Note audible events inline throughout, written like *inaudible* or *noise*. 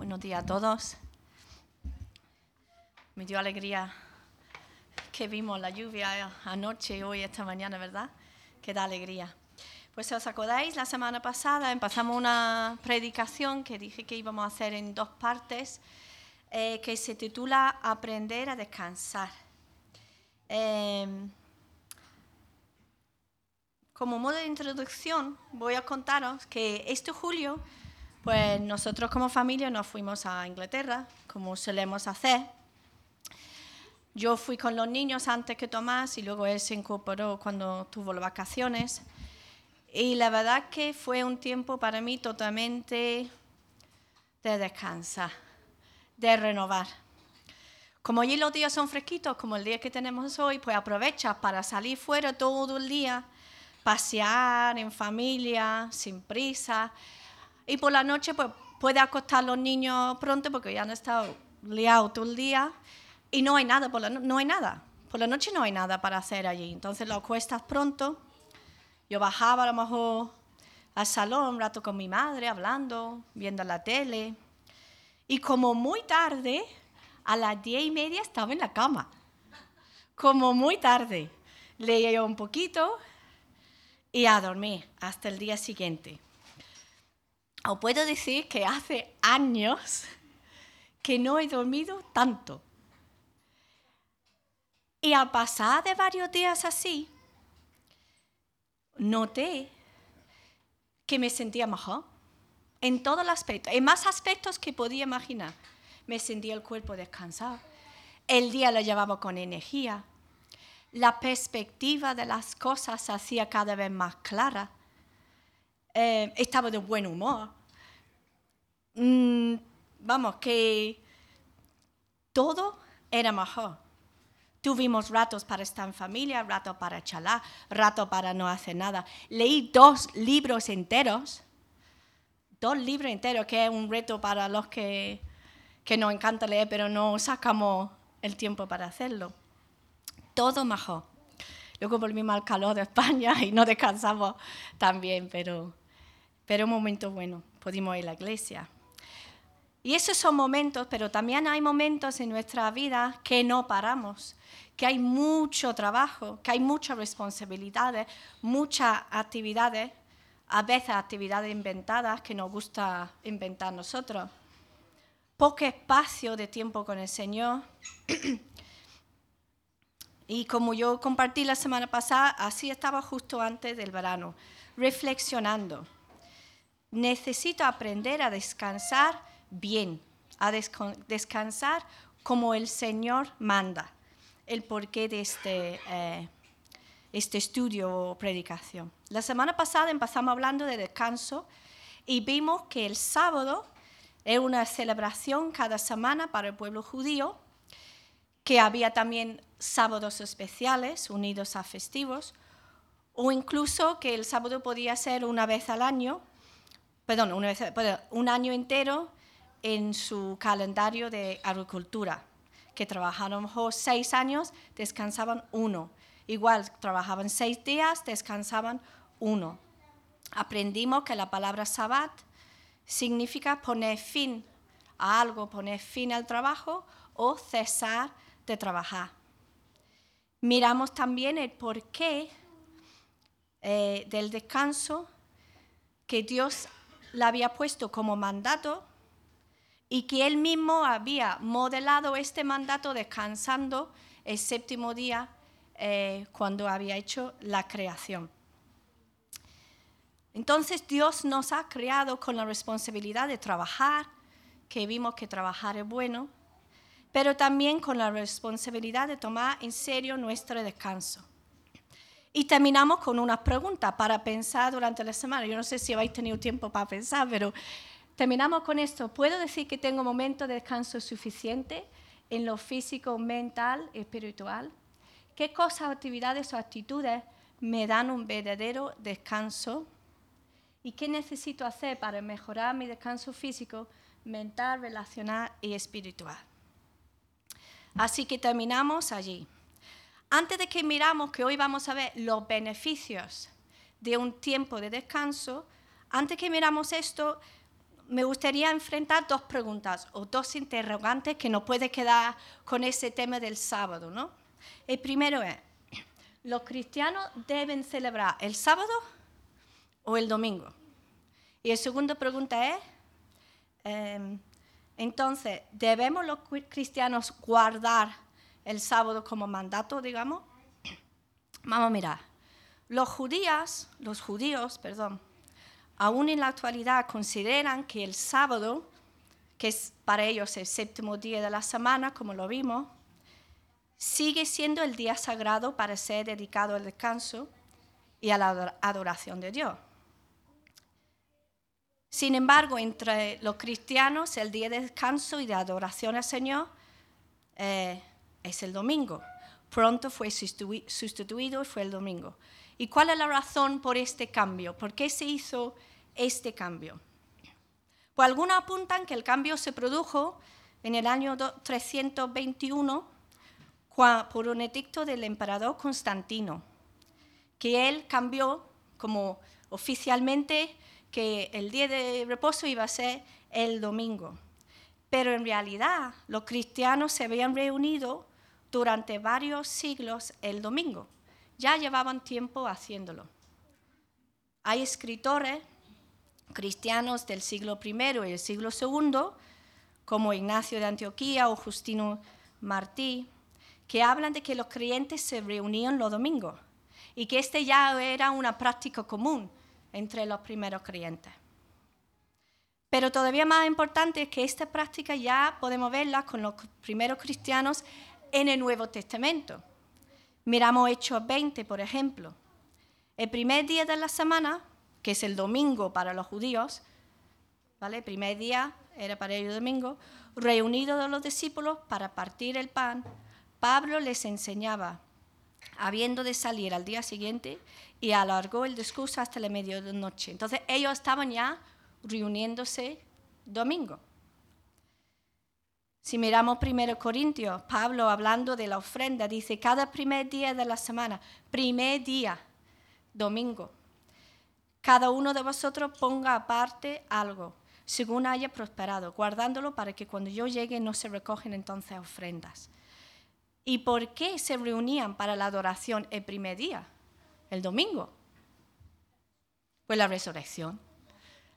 Buenos días a todos. Me dio alegría que vimos la lluvia anoche y hoy, esta mañana, ¿verdad? Que da alegría. Pues si os acordáis, la semana pasada empezamos una predicación que dije que íbamos a hacer en dos partes, eh, que se titula Aprender a descansar. Em, como modo de introducción, voy a contaros que este julio pues nosotros como familia nos fuimos a Inglaterra, como solemos hacer. Yo fui con los niños antes que Tomás y luego él se incorporó cuando tuvo las vacaciones. Y la verdad que fue un tiempo para mí totalmente de descansar, de renovar. Como allí los días son fresquitos, como el día que tenemos hoy, pues aprovecha para salir fuera todo el día, pasear en familia, sin prisa y por la noche pues puede acostar a los niños pronto porque ya han estado liados todo el día y no hay nada, por la no hay nada. Por la noche no hay nada para hacer allí. Entonces lo acuestas pronto. Yo bajaba a lo mejor al salón un rato con mi madre hablando, viendo la tele. Y como muy tarde, a las diez y media estaba en la cama. Como muy tarde. Leía un poquito y a dormir hasta el día siguiente os puedo decir que hace años que no he dormido tanto. Y al pasar de varios días así, noté que me sentía mejor en todos los aspectos, en más aspectos que podía imaginar. Me sentía el cuerpo descansado, el día lo llevaba con energía, la perspectiva de las cosas se hacía cada vez más clara eh, estaba de buen humor. Mm, vamos, que todo era mejor. Tuvimos ratos para estar en familia, rato para charlar, rato para no hacer nada. Leí dos libros enteros, dos libros enteros, que es un reto para los que, que nos encanta leer, pero no sacamos el tiempo para hacerlo. Todo mejor. Luego volvimos al calor de España *laughs* y no descansamos también, pero pero un momento bueno, pudimos ir a la iglesia. Y esos son momentos, pero también hay momentos en nuestra vida que no paramos, que hay mucho trabajo, que hay muchas responsabilidades, muchas actividades, a veces actividades inventadas que nos gusta inventar nosotros. Poco espacio de tiempo con el Señor. y como yo compartí la semana pasada, así estaba justo antes del verano, reflexionando necesito aprender a descansar bien, a descansar como el Señor manda. El porqué de este, eh, este estudio o predicación. La semana pasada empezamos hablando de descanso y vimos que el sábado es una celebración cada semana para el pueblo judío, que había también sábados especiales unidos a festivos, o incluso que el sábado podía ser una vez al año perdón, un año entero en su calendario de agricultura, que trabajaron seis años, descansaban uno. Igual, trabajaban seis días, descansaban uno. Aprendimos que la palabra sabbat significa poner fin a algo, poner fin al trabajo o cesar de trabajar. Miramos también el porqué eh, del descanso que Dios la había puesto como mandato y que él mismo había modelado este mandato descansando el séptimo día eh, cuando había hecho la creación. Entonces Dios nos ha creado con la responsabilidad de trabajar, que vimos que trabajar es bueno, pero también con la responsabilidad de tomar en serio nuestro descanso. Y terminamos con una pregunta para pensar durante la semana. Yo no sé si habéis tenido tiempo para pensar, pero terminamos con esto. ¿Puedo decir que tengo momentos de descanso suficiente en lo físico, mental, espiritual? ¿Qué cosas, actividades o actitudes me dan un verdadero descanso? ¿Y qué necesito hacer para mejorar mi descanso físico, mental, relacional y espiritual? Así que terminamos allí. Antes de que miramos que hoy vamos a ver los beneficios de un tiempo de descanso, antes que miramos esto, me gustaría enfrentar dos preguntas o dos interrogantes que no puede quedar con ese tema del sábado, ¿no? El primero es, ¿los cristianos deben celebrar el sábado o el domingo? Y la segunda pregunta es, em, entonces, ¿debemos los cristianos guardar el sábado como mandato, digamos? Vamos a mirar. Los judíos, los judíos, perdón, aún en la actualidad consideran que el sábado, que es para ellos el séptimo día de la semana, como lo vimos, sigue siendo el día sagrado para ser dedicado al descanso y a la adoración de Dios. Sin embargo, entre los cristianos, el día de descanso y de adoración al Señor eh, es el domingo. Pronto fue sustituido y fue el domingo. ¿Y cuál es la razón por este cambio? ¿Por qué se hizo este cambio? Pues algunos apuntan que el cambio se produjo en el año 321 por un edicto del emperador Constantino, que él cambió como oficialmente que el día de reposo iba a ser el domingo. Pero en realidad los cristianos se habían reunido durante varios siglos el domingo. Ya llevaban tiempo haciéndolo. Hay escritores cristianos del siglo I y el siglo II, como Ignacio de Antioquía o Justino Martí, que hablan de que los creyentes se reunían los domingos y que este ya era una práctica común entre los primeros creyentes. Pero todavía más importante es que esta práctica ya podemos verla con los primeros cristianos en el Nuevo Testamento. Miramos Hechos 20, por ejemplo. El primer día de la semana que es el domingo para los judíos, ¿vale? El primer día era para ellos domingo, reunidos los discípulos para partir el pan, Pablo les enseñaba, habiendo de salir al día siguiente, y alargó el discurso hasta la medianoche. Entonces ellos estaban ya reuniéndose domingo. Si miramos 1 Corintios, Pablo hablando de la ofrenda, dice, cada primer día de la semana, primer día, domingo, cada uno de vosotros ponga aparte algo, según haya prosperado, guardándolo para que cuando yo llegue no se recogen entonces ofrendas. ¿Y por qué se reunían para la adoración el primer día, el domingo? Pues la resurrección.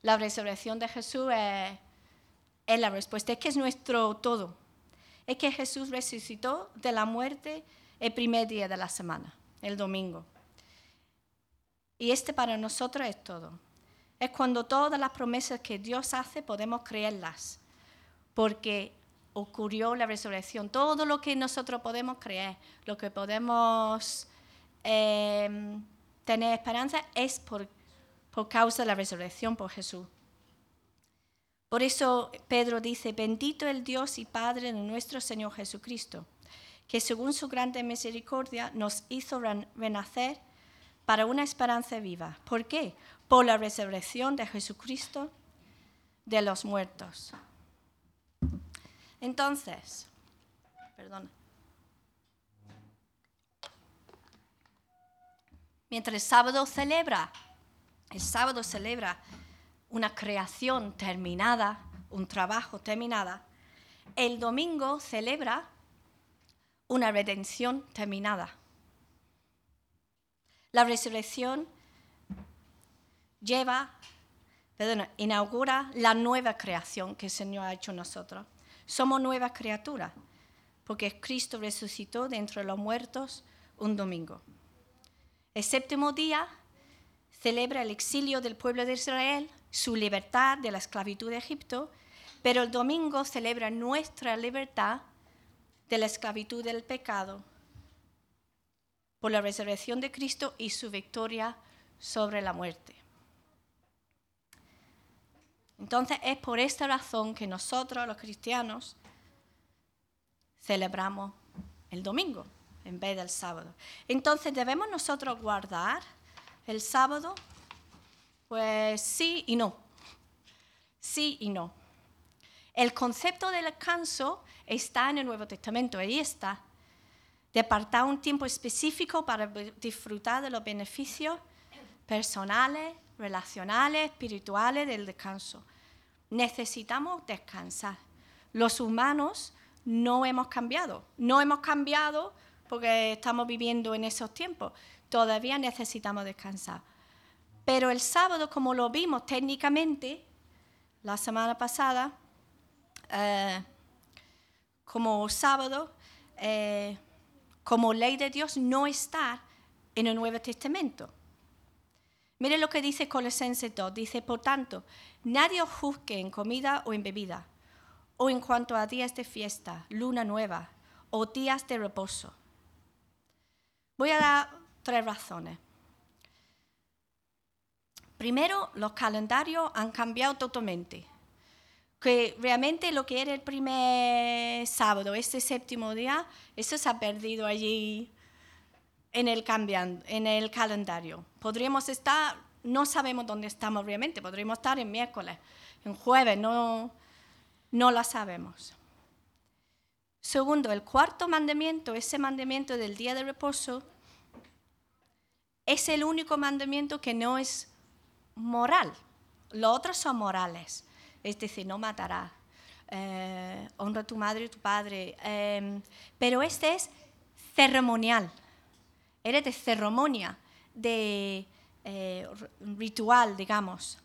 La resurrección de Jesús es, es la respuesta, es que es nuestro todo. Es que Jesús resucitó de la muerte el primer día de la semana, el domingo. Y este para nosotros es todo. Es cuando todas las promesas que Dios hace podemos creerlas, porque ocurrió la resurrección. Todo lo que nosotros podemos creer, lo que podemos em, tener esperanza es por, por causa de la resurrección por Jesús. Por eso Pedro dice, bendito el Dios y Padre de nuestro Señor Jesucristo, que según su grande misericordia nos hizo renacer para una esperanza viva. ¿Por qué? Por la resurrección de Jesucristo de los muertos. Entonces, perdón. Mientras el sábado celebra, el sábado celebra una creación terminada, un trabajo terminada, el domingo celebra una redención terminada. La resurrección lleva, perdón, inaugura la nueva creación que el Señor ha hecho nosotros. Somos nuevas criaturas, porque Cristo resucitó de entre los muertos un domingo. El séptimo día celebra el exilio del pueblo de Israel, su libertad de la esclavitud de Egipto, pero el domingo celebra nuestra libertad de la esclavitud del pecado por la resurrección de Cristo y su victoria sobre la muerte. Entonces es por esta razón que nosotros los cristianos celebramos el domingo en vez del sábado. Entonces, ¿debemos nosotros guardar el sábado? Pues sí y no. Sí y no. El concepto del descanso está en el Nuevo Testamento, ahí está de apartar un tiempo específico para disfrutar de los beneficios personales, relacionales, espirituales del descanso. necesitamos descansar. Los humanos no hemos cambiado, no hemos cambiado porque estamos viviendo en esos tiempos, todavía necesitamos descansar. Pero el sábado, como lo vimos técnicamente la semana pasada, eh, como sábado, eh, como ley de Dios, no está en el Nuevo Testamento. Mire lo que dice Colosenses 2. Dice, por tanto, nadie os juzgue en comida o en bebida, o en cuanto a días de fiesta, luna nueva, o días de reposo. Voy a dar tres razones. Primero, los calendarios han cambiado totalmente. Que realmente lo que era el primer sábado, este séptimo día, eso se ha perdido allí en el, en el calendario. Podríamos estar, no sabemos dónde estamos realmente, podríamos estar en miércoles, en jueves, no, no lo sabemos. Segundo, el cuarto mandamiento, ese mandamiento del día de reposo, es el único mandamiento que no es moral. Los otros son morales, es decir, no matarás, eh, honra a tu madre y tu padre, em, pero este es ceremonial eres de ceremonia, de eh, ritual, digamos.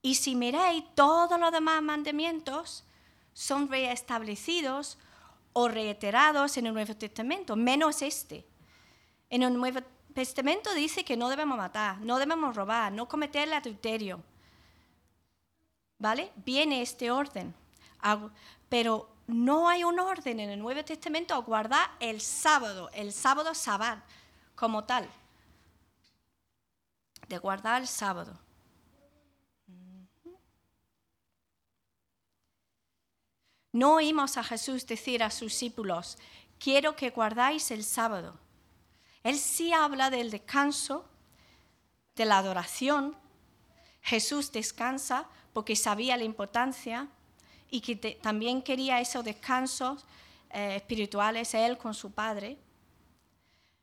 Y si miráis, todos los demás mandamientos son reestablecidos o reiterados en el Nuevo Testamento, menos este. En el Nuevo Testamento dice que no debemos matar, no debemos robar, no cometer el adulterio. ¿Vale? Viene este orden. Pero no hay un orden en el Nuevo Testamento a guardar el sábado, el sábado sabbat como tal, de guardar el sábado. No oímos a Jesús decir a sus discípulos, quiero que guardáis el sábado. Él sí habla del descanso, de la adoración. Jesús descansa porque sabía la importancia y que también quería esos descansos eh, espirituales él con su padre.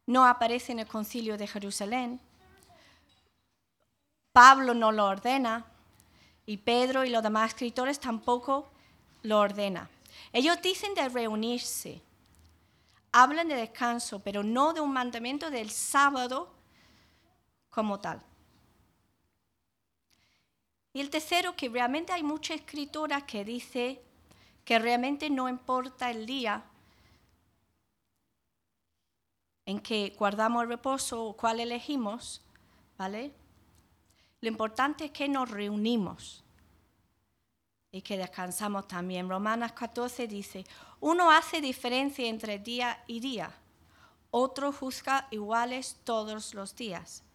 No aparece en el concilio de Jerusalén. Pablo no lo ordena y Pedro y los demás escritores tampoco lo ordena. Ellos dicen de reunirse, hablan de descanso, pero no de un mandamiento del sábado como tal. Y el tercero, que realmente hay mucha escritura que dice que realmente no importa el día en que guardamos el reposo o cuál elegimos, ¿vale? Lo importante es que nos reunimos y que descansamos también. Romanas 14 dice, uno hace diferencia entre día y día, otro juzga iguales todos los días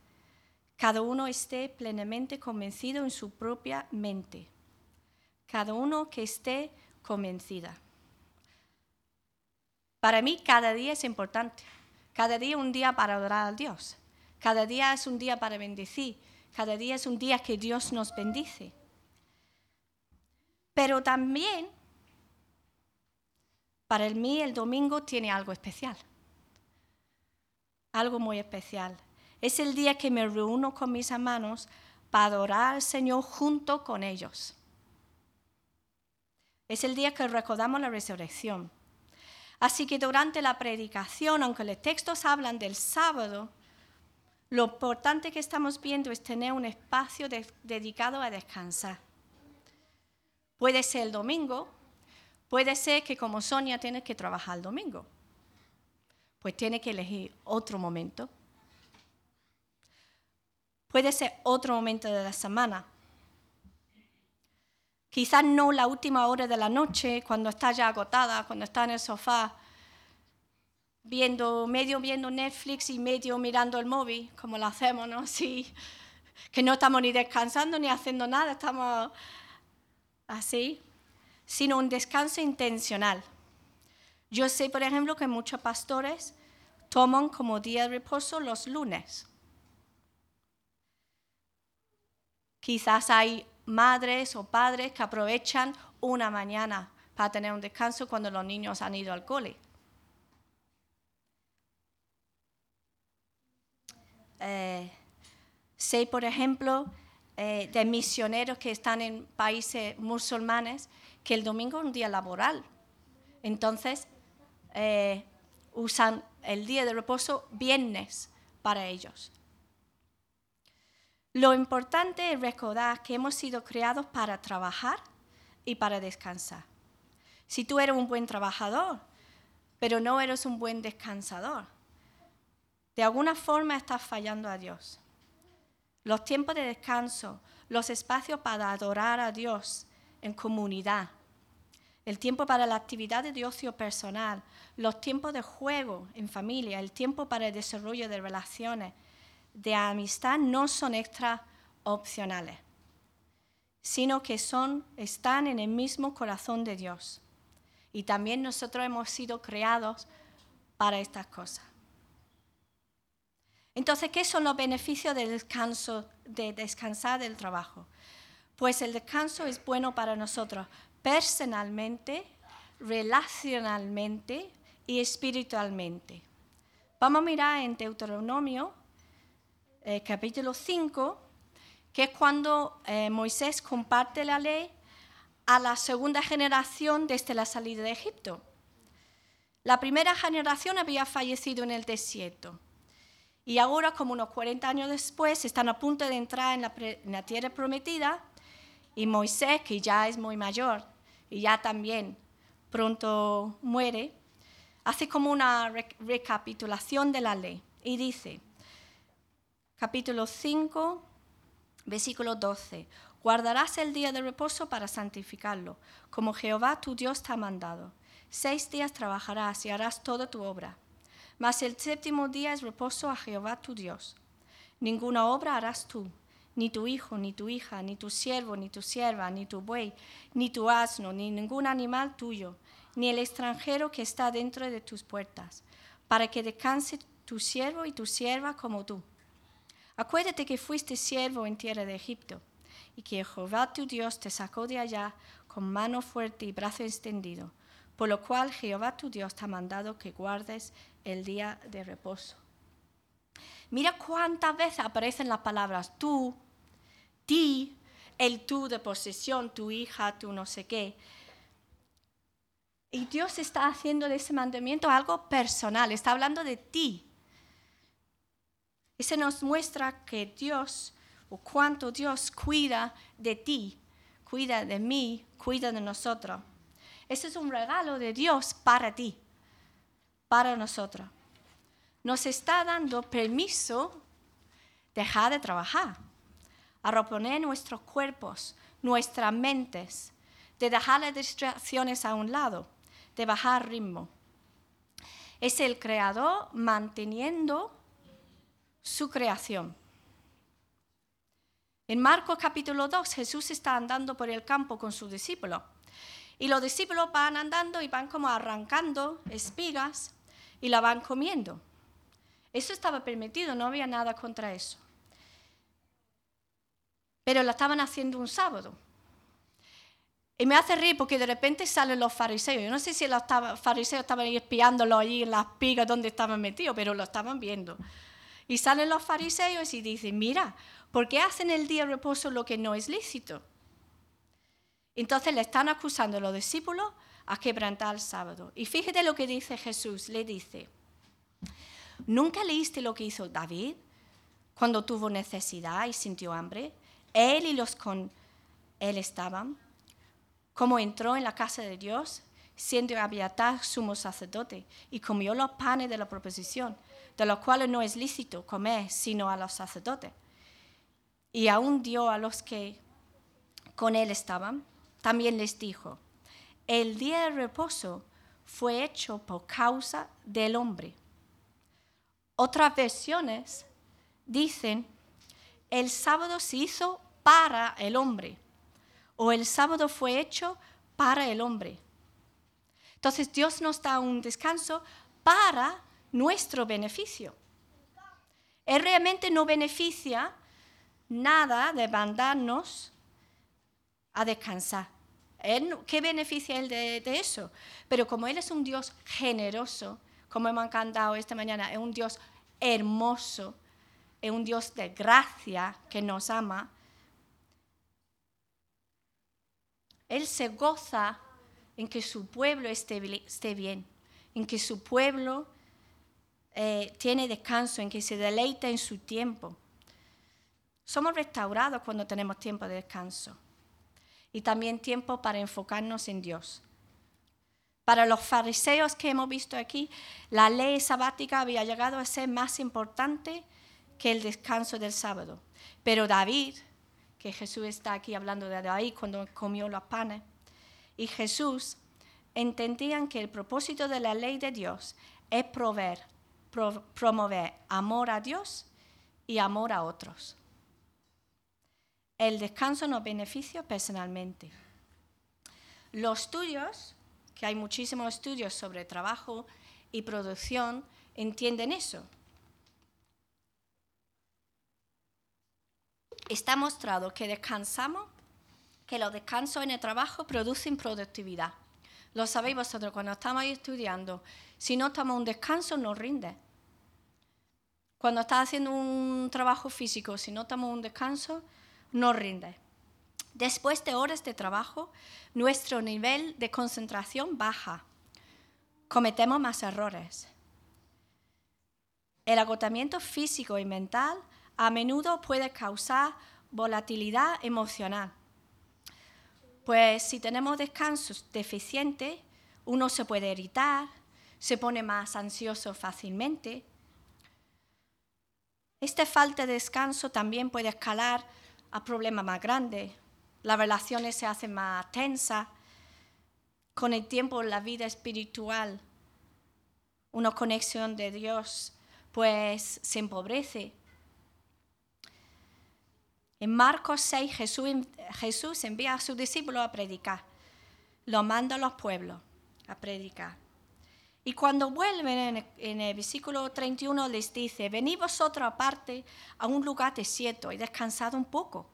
cada uno esté plenamente convencido en su propia mente. Cada uno que esté convencida. Para mí cada día es importante. Cada día un día para adorar a Dios. Cada día es un día para bendecir. Cada día es un día que Dios nos bendice. Pero también, para mí el domingo tiene algo especial. Algo muy especial. Es el día que me reúno con mis hermanos para adorar al Señor junto con ellos. Es el día que recordamos la resurrección. Así que durante la predicación, aunque los textos hablan del sábado, lo importante que estamos viendo es tener un espacio dedicado a descansar. Puede ser el domingo, puede ser que como Sonia tiene que trabajar el domingo, pues tiene que elegir otro momento. Puede ser otro momento de la semana. Quizás no la última hora de la noche, cuando está ya agotada, cuando está en el sofá, viendo, medio viendo Netflix y medio mirando el móvil, como lo hacemos, ¿no? *laughs* Sí, que no estamos ni descansando ni haciendo nada, estamos así, sino un descanso intencional. Yo sé, por ejemplo, que muchos pastores toman como día de reposo los lunes. Quizás hay madres o padres que aprovechan una mañana para tener un descanso cuando los niños han ido al cole. Eh, sé, por ejemplo, eh, de misioneros que están en países musulmanes que el domingo es un día laboral. Entonces, eh, usan el día de reposo viernes para ellos. Lo importante es recordar que hemos sido creados para trabajar y para descansar. Si tú eres un buen trabajador, pero no eres un buen descansador, de alguna forma estás fallando a Dios. Los tiempos de descanso, los espacios para adorar a Dios en comunidad, el tiempo para la actividad de ocio personal, los tiempos de juego en familia, el tiempo para el desarrollo de relaciones de amistad no son extra opcionales, sino que son, están en el mismo corazón de Dios. Y también nosotros hemos sido creados para estas cosas. Entonces, ¿qué son los beneficios del descanso, de descansar del trabajo? Pues el descanso es bueno para nosotros personalmente, relacionalmente y espiritualmente. Vamos a mirar en Deuteronomio eh, capítulo 5, que es cuando eh, Moisés comparte la ley a la segunda generación desde la salida de Egipto. La primera generación había fallecido en el desierto. Y ahora, como unos 40 años después, están a punto de entrar en la, tierra prometida y Moisés, que ya es muy mayor y ya también pronto muere, hace como una recapitulación de la ley y dice, capítulo 5, versículo 12, guardarás el día de reposo para santificarlo, como Jehová tu Dios te ha mandado. Seis días trabajarás y harás toda tu obra mas el séptimo día es reposo a Jehová tu Dios. Ninguna obra harás tú, ni tu hijo, ni tu hija, ni tu siervo, ni tu sierva, ni tu buey, ni tu asno, ni ningún animal tuyo, ni el extranjero que está dentro de tus puertas, para que descanse tu siervo y tu sierva como tú. Acuérdate que fuiste siervo en tierra de Egipto, y que Jehová tu Dios te sacó de allá con mano fuerte y brazo extendido, por lo cual Jehová tu Dios te ha mandado que guardes el día de reposo. Mira cuántas veces aparecen las palabras tú, ti, el tú de posesión, tu hija, tu no sé qué. Y Dios está haciendo de ese mandamiento algo personal, está hablando de ti. Ese nos muestra que Dios, o cuánto Dios cuida de ti, cuida de mí, cuida de nosotros. Ese es un regalo de Dios para ti para nosotros. Nos está dando permiso dejar de trabajar, a reponer nuestros cuerpos, nuestras mentes, de dejar las distracciones a un lado, de bajar ritmo. Es el creador manteniendo su creación. En Marcos capítulo 2, Jesús está andando por el campo con sus discípulos. Y los discípulos van andando y van como arrancando espigas y la van comiendo. Eso estaba permitido, no había nada contra eso. Pero la estaban haciendo un sábado. Y me hace reír porque de repente salen los fariseos. Yo no sé si los fariseos estaban ahí espiándolo allí en las pigas donde estaban metidos, pero lo estaban viendo. Y salen los fariseos y dicen, mira, ¿por qué hacen el día de reposo lo que no es lícito? Entonces le están acusando los discípulos a quebrantar el sábado. Y fíjate lo que dice Jesús, le dice, ¿nunca leíste lo que hizo David cuando tuvo necesidad y sintió hambre? Él y los con él estaban, como entró en la casa de Dios, siendo Abiatar sumo sacerdote, y comió los panes de la proposición, de los cuales no es lícito comer sino a los sacerdotes. Y aún dio a los que con él estaban, también les dijo, el día de reposo fue hecho por causa del hombre. Otras versiones dicen, el sábado se hizo para el hombre o el sábado fue hecho para el hombre. Entonces Dios nos da un descanso para nuestro beneficio. Él realmente no beneficia nada de mandarnos a descansar. ¿Qué beneficia él de, eso? Pero como él es un Dios generoso, como hemos cantado esta mañana, es un Dios hermoso, es un Dios de gracia que nos ama, Él se goza en que su pueblo esté, bien, en que su pueblo eh, tiene descanso, en que se deleita en su tiempo. Somos restaurados cuando tenemos tiempo de descanso y también tiempo para enfocarnos en Dios. Para los fariseos que hemos visto aquí, la ley sabática había llegado a ser más importante que el descanso del sábado. Pero David, que Jesús está aquí hablando de David cuando comió los panes, y Jesús entendían que el propósito de la ley de Dios es promover amor a Dios y amor a otros. El descanso nos beneficia personalmente. Los estudios, que hay muchísimos estudios sobre trabajo y producción, entienden eso. Está mostrado que descansamos, que los descansos en el trabajo producen productividad. Lo sabéis vosotros, cuando estamos estudiando, si no tomamos un descanso, no rinde. Cuando estás haciendo un trabajo físico, si no tomamos un descanso, no rinde. Después de horas de trabajo, nuestro nivel de concentración baja. Cometemos más errores. El agotamiento físico y mental a menudo puede causar volatilidad emocional. Pues si tenemos descansos deficientes, uno se puede irritar, se pone más ansioso fácilmente. Esta falta de descanso también puede escalar a problemas más grandes. Las relaciones se hacen más tensas. Con el tiempo la vida espiritual, una conexión de Dios, pues se empobrece. En Marcos 6 Jesús, envía a sus discípulos a predicar. Lo manda a los pueblos a predicar. Y cuando vuelven en el, versículo 31 les dice, venid vosotros aparte a un lugar desierto y descansad un poco.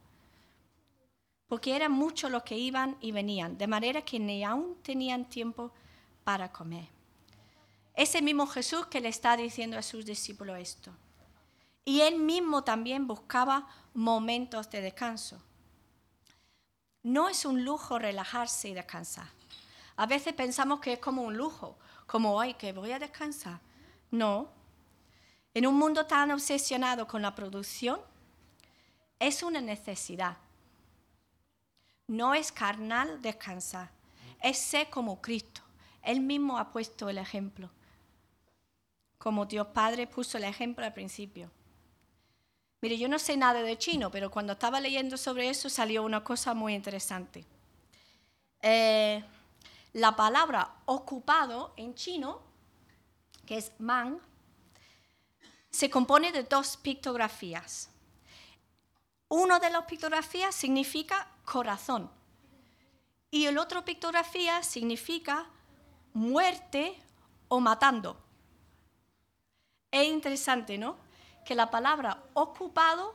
Porque eran muchos los que iban y venían, de manera que ni aún tenían tiempo para comer. Ese mismo Jesús que le está diciendo a sus discípulos esto. Y él mismo también buscaba momentos de descanso. No es un lujo relajarse y descansar. A veces pensamos que es como un lujo como hoy que voy a descansar. No. En un mundo tan obsesionado con la producción, es una necesidad. No es carnal descansar, es ser como Cristo. Él mismo ha puesto el ejemplo, como Dios Padre puso el ejemplo al principio. Mire, yo no sé nada de chino, pero cuando estaba leyendo sobre eso salió una cosa muy interesante. Eh, la palabra ocupado en chino, que es man, se compone de dos pictografías. Uno de las pictografías significa corazón y el otro pictografía significa muerte o matando. Es interesante, ¿no? Que la palabra ocupado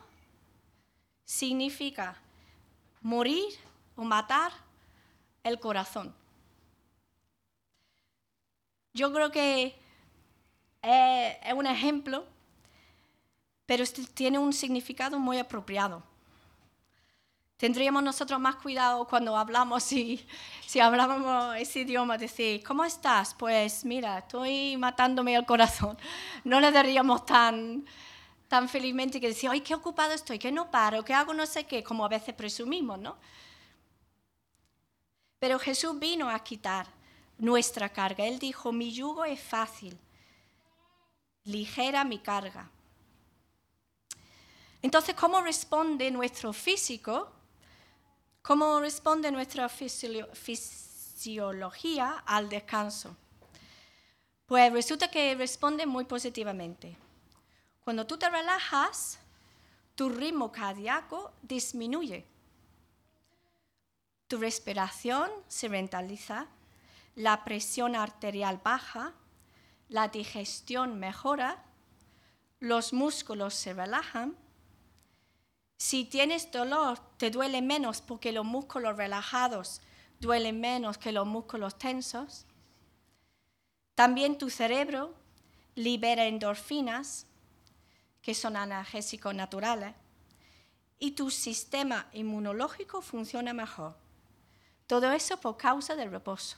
significa morir o matar el corazón. Yo creo que es, un ejemplo, pero este tiene un significado muy apropiado. Tendríamos nosotros más cuidado cuando hablamos, *laughs* si, si hablábamos ese idioma, decir, ¿cómo estás? Pues mira, estoy matándome el corazón. *laughs* No le daríamos tan, tan felizmente que decir, ay, qué ocupado estoy, que no paro, que hago no sé qué, como a veces presumimos, ¿no? Pero Jesús vino a quitar nuestra carga. Él dijo, mi yugo es fácil, ligera mi carga. Entonces, ¿cómo responde nuestro físico? ¿Cómo responde nuestra fisiología al descanso? Pues resulta que responde muy positivamente. Cuando tú te relajas, tu ritmo cardíaco disminuye. Tu respiración se rentaliza la presión arterial baja, la digestión mejora, los músculos se relajan. Si tienes dolor, te duele menos porque los músculos relajados duelen menos que los músculos tensos. También tu cerebro libera endorfinas, que son analgésicos naturales, y tu sistema inmunológico funciona mejor. Todo eso por causa del reposo.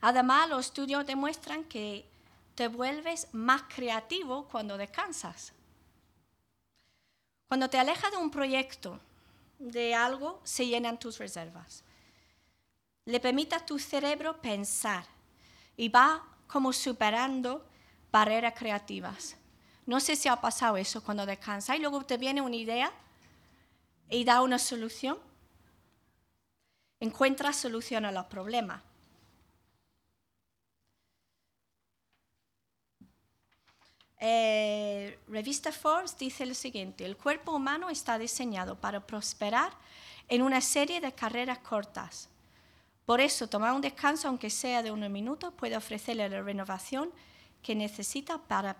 Además, los estudios demuestran que te vuelves más creativo cuando descansas. Cuando te alejas de un proyecto, de algo, se llenan tus reservas. Le permite a tu cerebro pensar y va como superando barreras creativas. No sé si ha pasado eso cuando descansas y luego te viene una idea y da una solución. Encuentra solución a los problemas. Eh, revista Forbes dice lo siguiente, el cuerpo humano está diseñado para prosperar en una serie de carreras cortas. Por eso, tomar un descanso, aunque sea de unos minutos, puede ofrecerle la renovación que necesita para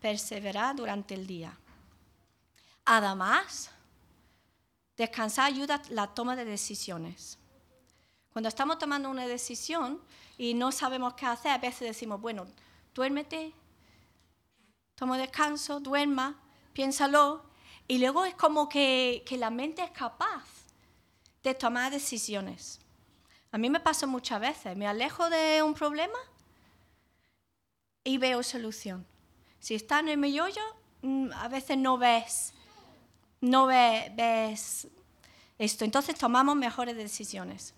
perseverar durante el día. Además, descansar ayuda a la toma de decisiones. Cuando estamos tomando una decisión y no sabemos qué hacer, a veces decimos, bueno, duérmete, toma descanso, duerma, piénsalo, y luego es como que, que la mente es capaz de tomar decisiones. A mí me pasa muchas veces, me alejo de un problema y veo solución. Si está en el meollo, mm, a veces no ves, no ves esto. Entonces tomamos mejores decisiones.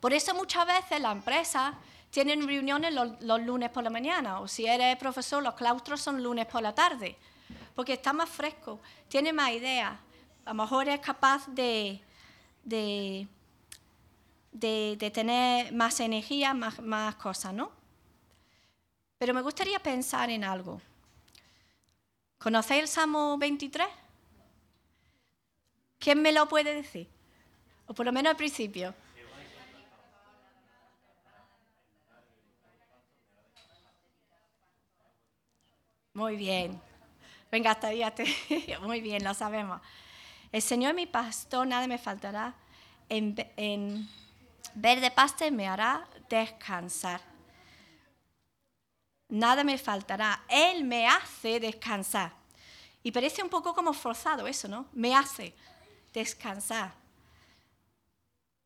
Por eso muchas veces la empresa tienen reuniones los, lunes por la mañana, o si eres profesor, los claustros son lunes por la tarde, porque está más fresco, tiene más ideas, a lo mejor es capaz de, de, tener más energía, más, más cosas, ¿no? Pero me gustaría pensar en algo. ¿Conocéis el Salmo 23? ¿Quién me lo puede decir? O por lo menos al principio. Muy bien. Venga, hasta ahí. *laughs* Muy bien, lo sabemos. El Señor mi pastor, nada me faltará. En, en verde paste me hará descansar. Nada me faltará. Él me hace descansar. Y parece un poco como forzado eso, ¿no? Me hace descansar.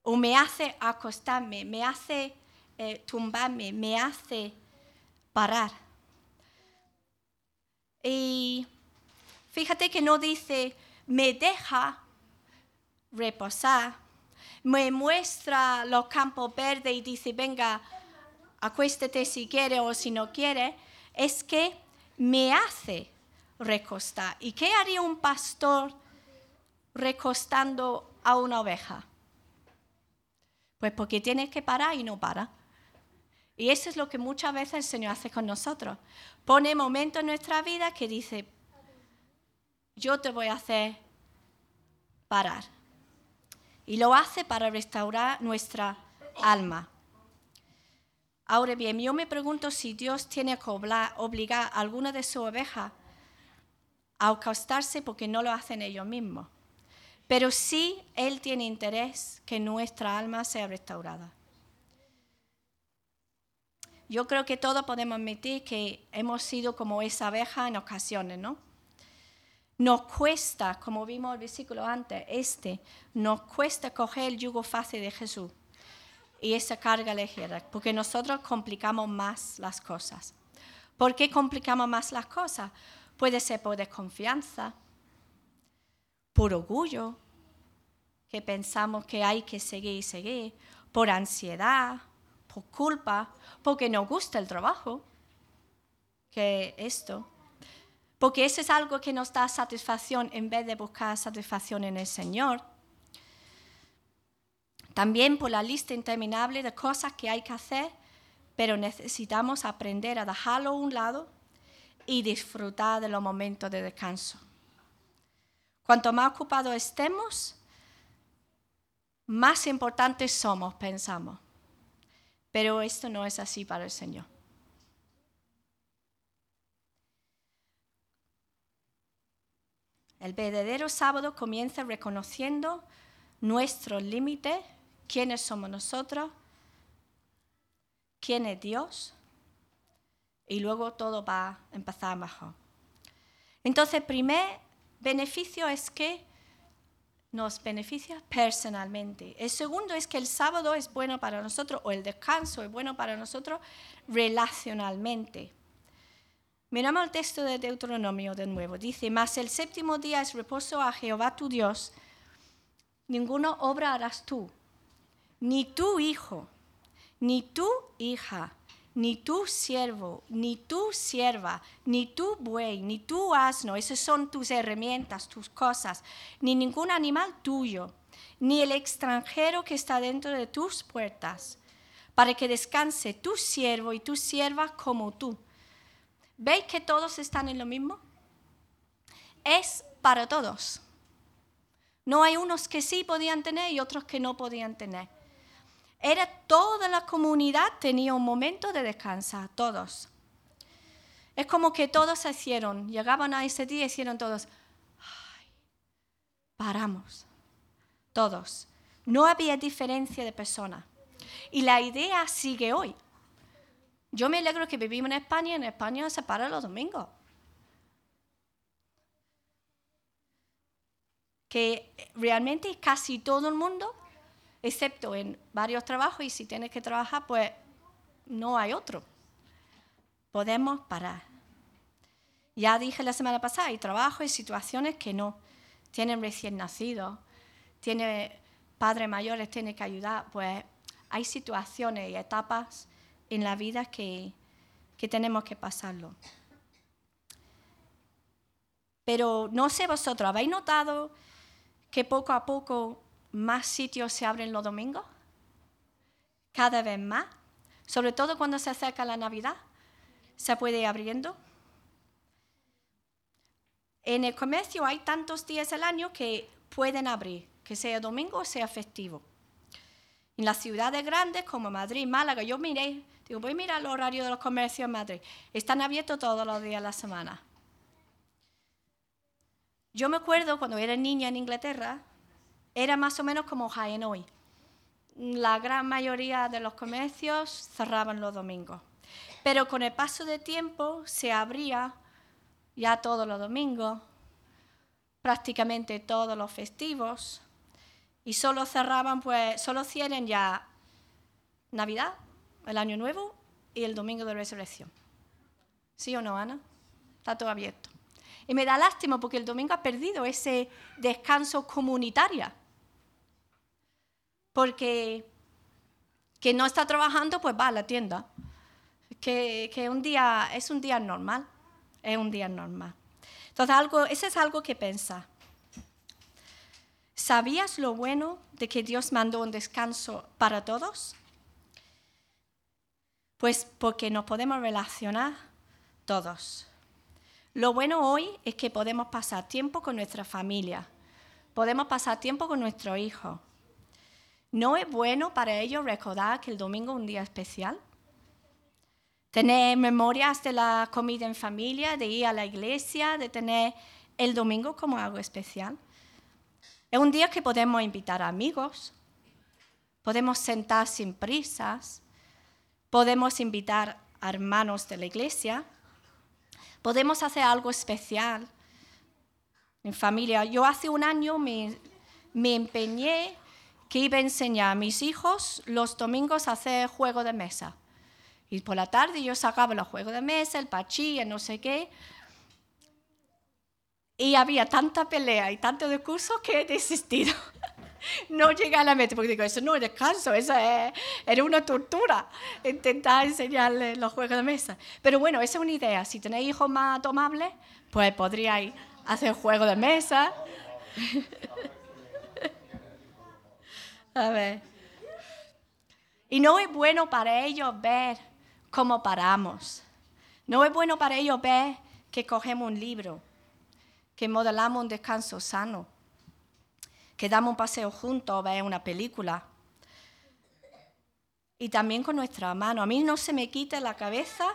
O me hace acostarme, me hace eh, tumbarme, me hace parar. Y fíjate que no dice, me deja reposar, me muestra los campos verdes y dice, venga, acuéstate si quiere o si no quiere, es que me hace recostar. ¿Y qué haría un pastor recostando a una oveja? Pues porque tiene que parar y no para. Y eso es lo que muchas veces el Señor hace con nosotros. Pone momentos en nuestra vida que dice, yo te voy a hacer parar. Y lo hace para restaurar nuestra alma. Ahora bien, yo me pregunto si Dios tiene que obligar a alguna de sus ovejas a acostarse porque no lo hacen ellos mismos. Pero sí Él tiene interés que nuestra alma sea restaurada. Yo creo que todos podemos admitir que hemos sido como esa abeja en ocasiones, ¿no? Nos cuesta, como vimos el versículo antes, este, nos cuesta coger el yugo fácil de Jesús y esa carga ligera, porque nosotros complicamos más las cosas. ¿Por qué complicamos más las cosas? Puede ser por desconfianza, por orgullo, que pensamos que hay que seguir y seguir, por ansiedad, por culpa, porque nos gusta el trabajo, que esto, porque eso es algo que nos da satisfacción en vez de buscar satisfacción en el Señor. También por la lista interminable de cosas que hay que hacer, pero necesitamos aprender a dejarlo a un lado y disfrutar de los momentos de descanso. Cuanto más ocupados estemos, más importantes somos, pensamos. Pero esto no es así para el Señor. El verdadero sábado comienza reconociendo nuestros límites, quiénes somos nosotros, quién es Dios, y luego todo va a empezar mejor. Entonces, el primer beneficio es que nos beneficia personalmente. El segundo es que el sábado es bueno para nosotros, o el descanso es bueno para nosotros relacionalmente. Miramos el texto de Deuteronomio de nuevo. Dice, mas el séptimo día es reposo a Jehová tu Dios. Ninguna obra harás tú, ni tu hijo, ni tu hija, ni tu siervo, ni tu sierva, ni tu buey, ni tu asno, esas son tus herramientas, tus cosas, ni ningún animal tuyo, ni el extranjero que está dentro de tus puertas, para que descanse tu siervo y tu sierva como tú. ¿Veis que todos están en lo mismo? Es para todos. No hay unos que sí podían tener y otros que no podían tener. Era toda la comunidad tenía un momento de descansar, todos. Es como que todos se hicieron, llegaban a ese día y hicieron todos, Ay, paramos, todos. No había diferencia de persona. Y la idea sigue hoy. Yo me alegro que vivimos en España y en España se para los domingos. Que realmente casi todo el mundo excepto en varios trabajos y si tienes que trabajar, pues no hay otro. Podemos parar. Ya dije la semana pasada, hay trabajos y situaciones que no. Tienen recién nacidos, tiene padres mayores, tienen que ayudar. Pues hay situaciones y etapas en la vida que, que tenemos que pasarlo. Pero no sé vosotros, ¿habéis notado que poco a poco más sitios se abren los domingos, cada vez más, sobre todo cuando se acerca la Navidad, se puede ir abriendo. En el comercio hay tantos días al año que pueden abrir, que sea domingo o sea festivo. En las ciudades grandes como Madrid, Málaga, yo miré, digo, voy a mirar el horario de los comercios en Madrid. Están abiertos todos los días de la semana. Yo me acuerdo cuando era niña en Inglaterra, era más o menos como Jaén. La gran mayoría de los comercios cerraban los domingos. Pero con el paso del tiempo se abría ya todos los domingos, prácticamente todos los festivos, y solo cerraban, pues, solo cierran ya Navidad, el Año Nuevo y el Domingo de Resurrección. ¿Sí o no, Ana? Está todo abierto. Y me da lástima porque el domingo ha perdido ese descanso comunitario porque que no está trabajando, pues va a la tienda. Que, que un día es un día normal, es un día normal. Entonces, algo, eso es algo que pensar. ¿Sabías lo bueno de que Dios mandó un descanso para todos? Pues porque nos podemos relacionar todos. Lo bueno hoy es que podemos pasar tiempo con nuestra familia, podemos pasar tiempo con nuestros hijos, ¿No es bueno para ellos recordar que el domingo es un día especial? Tener memorias de la comida en familia, de ir a la iglesia, de tener el domingo como algo especial. Es un día que podemos invitar a amigos, podemos sentar sin prisas, podemos invitar a hermanos de la iglesia, podemos hacer algo especial en familia. Yo hace un año me, me empeñé que iba a enseñar a mis hijos los domingos a hacer juego de mesa. Y por la tarde yo sacaba los juegos de mesa, el pachí, no sé qué. Y había tanta pelea y tanto discurso que he desistido. *laughs* no llegué a la meta porque digo, eso no es descanso, eso es, era una tortura intentar enseñarles los juegos de mesa. Pero bueno, esa es una idea. Si tenéis hijos más tomables, pues podríais hacer juego de mesa. *laughs* A ver. Y no es bueno para ellos ver cómo paramos. No es bueno para ellos ver que cogemos un libro, que modelamos un descanso sano, que damos un paseo juntos o ver una película. Y también con nuestra mano. A mí no se me quita la cabeza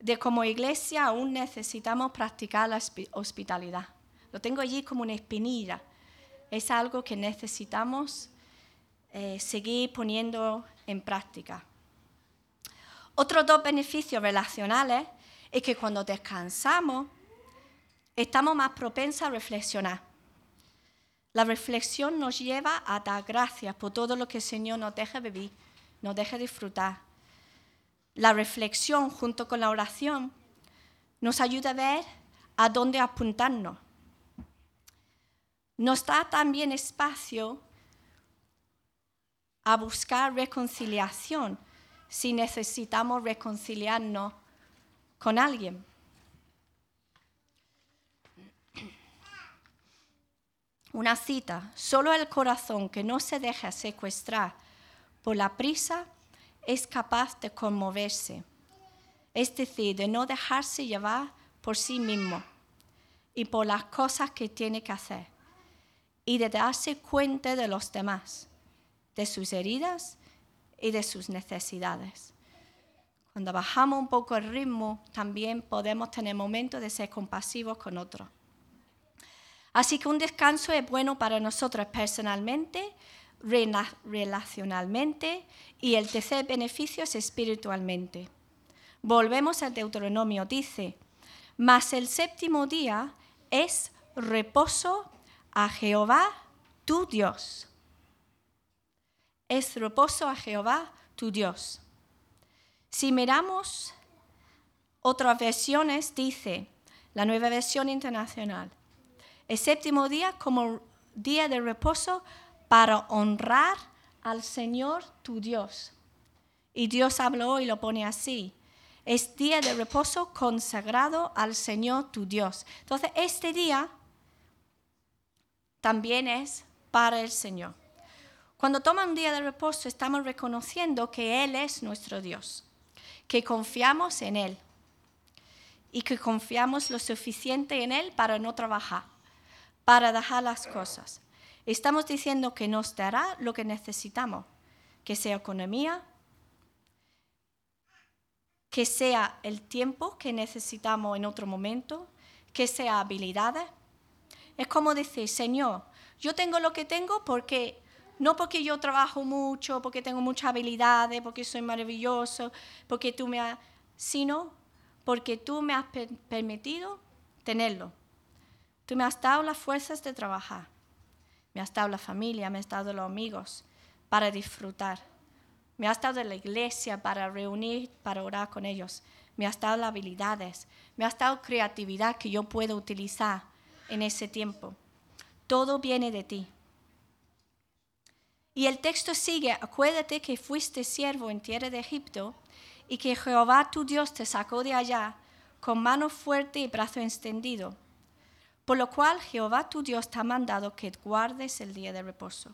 de como iglesia aún necesitamos practicar la hospitalidad. Lo tengo allí como una espinilla. Es algo que necesitamos eh, seguir poniendo en práctica. Otros dos beneficios relacionales es que cuando descansamos estamos más propensos a reflexionar. La reflexión nos lleva a dar gracias por todo lo que el Señor nos deja vivir, nos deja disfrutar. La reflexión junto con la oración nos ayuda a ver a dónde apuntarnos. Nos da también espacio a buscar reconciliación si necesitamos reconciliarnos con alguien. Una cita, solo el corazón que no se deja secuestrar por la prisa es capaz de conmoverse, es decir, de no dejarse llevar por sí mismo y por las cosas que tiene que hacer, y de darse cuenta de los demás, de sus heridas y de sus necesidades. Cuando bajamos un poco el ritmo, también podemos tener momentos de ser compasivos con otros. Así que un descanso es bueno para nosotros personalmente, relacionalmente y el tercer beneficio es espiritualmente. Volvemos al Deuteronomio, dice, mas el séptimo día es reposo a Jehová tu Dios. Es reposo a Jehová tu Dios. Si miramos otras versiones, dice la nueva versión internacional, el séptimo día como día de reposo para honrar al Señor tu Dios. Y Dios habló y lo pone así. Es día de reposo consagrado al Señor tu Dios. Entonces, este día también es para el Señor. Cuando toma un día de reposo, estamos reconociendo que Él es nuestro Dios, que confiamos en Él y que confiamos lo suficiente en Él para no trabajar para dejar las cosas. Estamos diciendo que nos dará lo que necesitamos, que sea economía, que sea el tiempo que necesitamos en otro momento, que sea habilidades. Es como decir, Señor, yo tengo lo que tengo porque no porque yo trabajo mucho, porque tengo muchas habilidades, porque soy maravilloso, porque tú me has, sino porque tú me has permitido tenerlo. Tú me has dado las fuerzas de trabajar. Me has dado la familia, me has dado los amigos para disfrutar. Me has dado la iglesia para reunir, para orar con ellos. Me has dado las habilidades. Me has dado creatividad que yo puedo utilizar en ese tiempo. Todo viene de ti. Y el texto sigue, acuérdate que fuiste siervo en tierra de Egipto y que Jehová tu Dios te sacó de allá con mano fuerte y brazo extendido por lo cual Jehová tu Dios te ha mandado que guardes el día de reposo.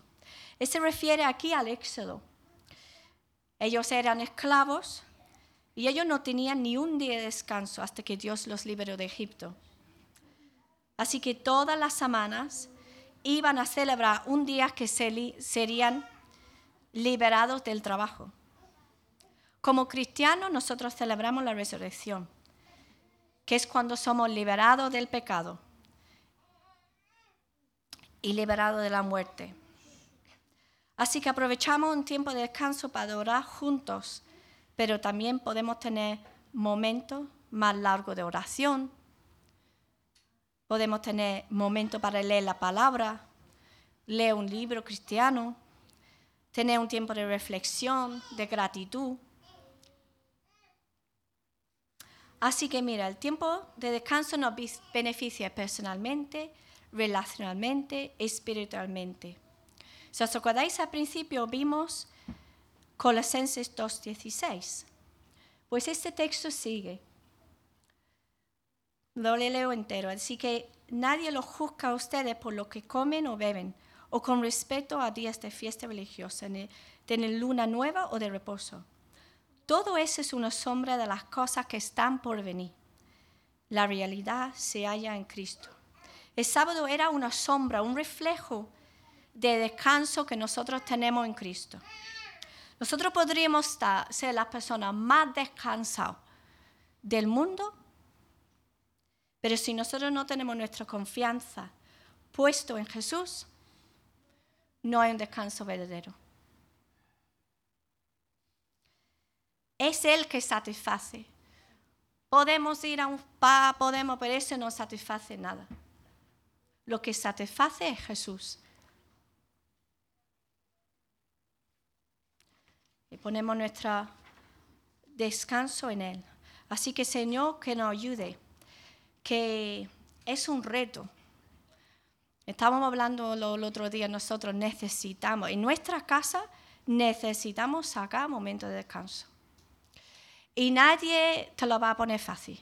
Él se refiere aquí al éxodo. Ellos eran esclavos y ellos no tenían ni un día de descanso hasta que Dios los liberó de Egipto. Así que todas las semanas iban a celebrar un día que serían liberados del trabajo. Como cristianos nosotros celebramos la resurrección, que es cuando somos liberados del pecado y liberado de la muerte. Así que aprovechamos un tiempo de descanso para orar juntos, pero también podemos tener momentos más largos de oración. Podemos tener momentos para leer la palabra, leer un libro cristiano, tener un tiempo de reflexión, de gratitud. Así que mira, el tiempo de descanso nos beneficia personalmente, relacionalmente, espiritualmente. Si os acordáis al principio vimos Colosenses 2.16. Pues este texto sigue. Lo leo entero. Así que nadie lo juzga a ustedes por lo que comen o beben, o con respecto a días de fiesta religiosa, de luna nueva o de reposo. Todo eso es una sombra de las cosas que están por venir. La realidad se halla en Cristo. El sábado era una sombra, un reflejo de descanso que nosotros tenemos en Cristo. Nosotros podríamos ser las personas más descansadas del mundo, pero si nosotros no tenemos nuestra confianza puesto en Jesús, no hay un descanso verdadero. Es Él que satisface. Podemos ir a un spa, podemos, pero eso no satisface nada. Lo que satisface es Jesús. Y ponemos nuestro descanso en Él. Así que Señor, que nos ayude que es un reto. Estábamos hablando el otro día, nosotros necesitamos, en nuestra casa necesitamos sacar momentos de descanso. Y nadie te lo va a poner fácil,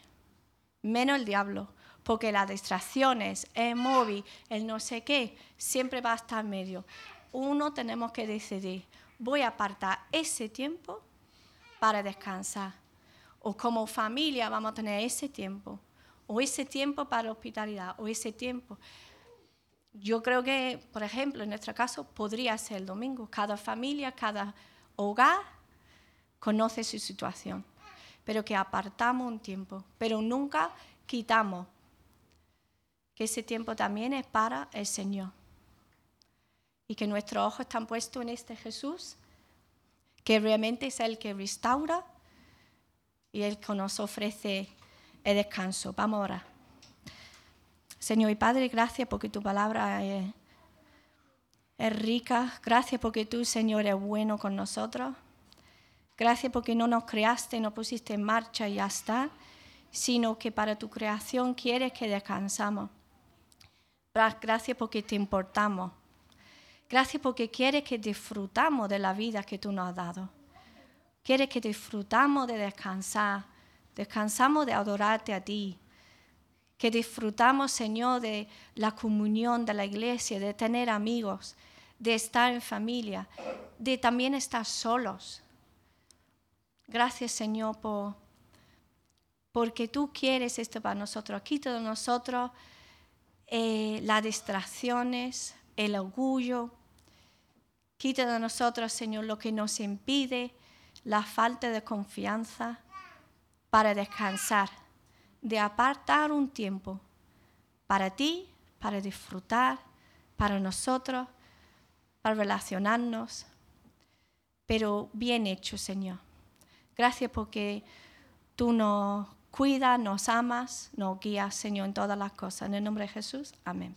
menos el diablo, porque las distracciones, el móvil, el no sé qué, siempre va a estar en medio. Uno tenemos que decidir, voy a apartar ese tiempo para descansar. O como familia vamos a tener ese tiempo. O ese tiempo para hospitalidad. O ese tiempo. Yo creo que, por ejemplo, en nuestro caso, podría ser el domingo. Cada familia, cada hogar conoce su situación. Pero que apartamos un tiempo. Pero nunca quitamos que ese tiempo también es para el Señor. Y que nuestros ojos están puestos en este Jesús que realmente es el que restaura y el que nos ofrece el descanso. Vamos ahora. Señor y Padre, gracias porque tu palabra es, es rica. Gracias porque tú, Señor, eres bueno con nosotros. Gracias porque no nos creaste, no pusiste en marcha y ya está, sino que para tu creación quieres que descansamos. Gracias porque te importamos. Gracias porque quieres que disfrutamos de la vida que tú nos has dado. Quieres que disfrutamos de descansar, descansamos de adorarte a ti. Que disfrutamos, Señor, de la comunión de la iglesia, de tener amigos, de estar en familia, de también estar solos. Gracias, Señor, por, porque tú quieres esto para nosotros. Quita de nosotros eh, las distracciones, el orgullo. Quita de nosotros, Señor, lo que nos impide la falta de confianza para descansar, de apartar un tiempo para ti, para disfrutar, para nosotros, para relacionarnos. Pero bien hecho, Señor. Gracias porque tú nos cuidas, nos amas, nos guías, Señor, en todas las cosas. En el nombre de Jesús, amén.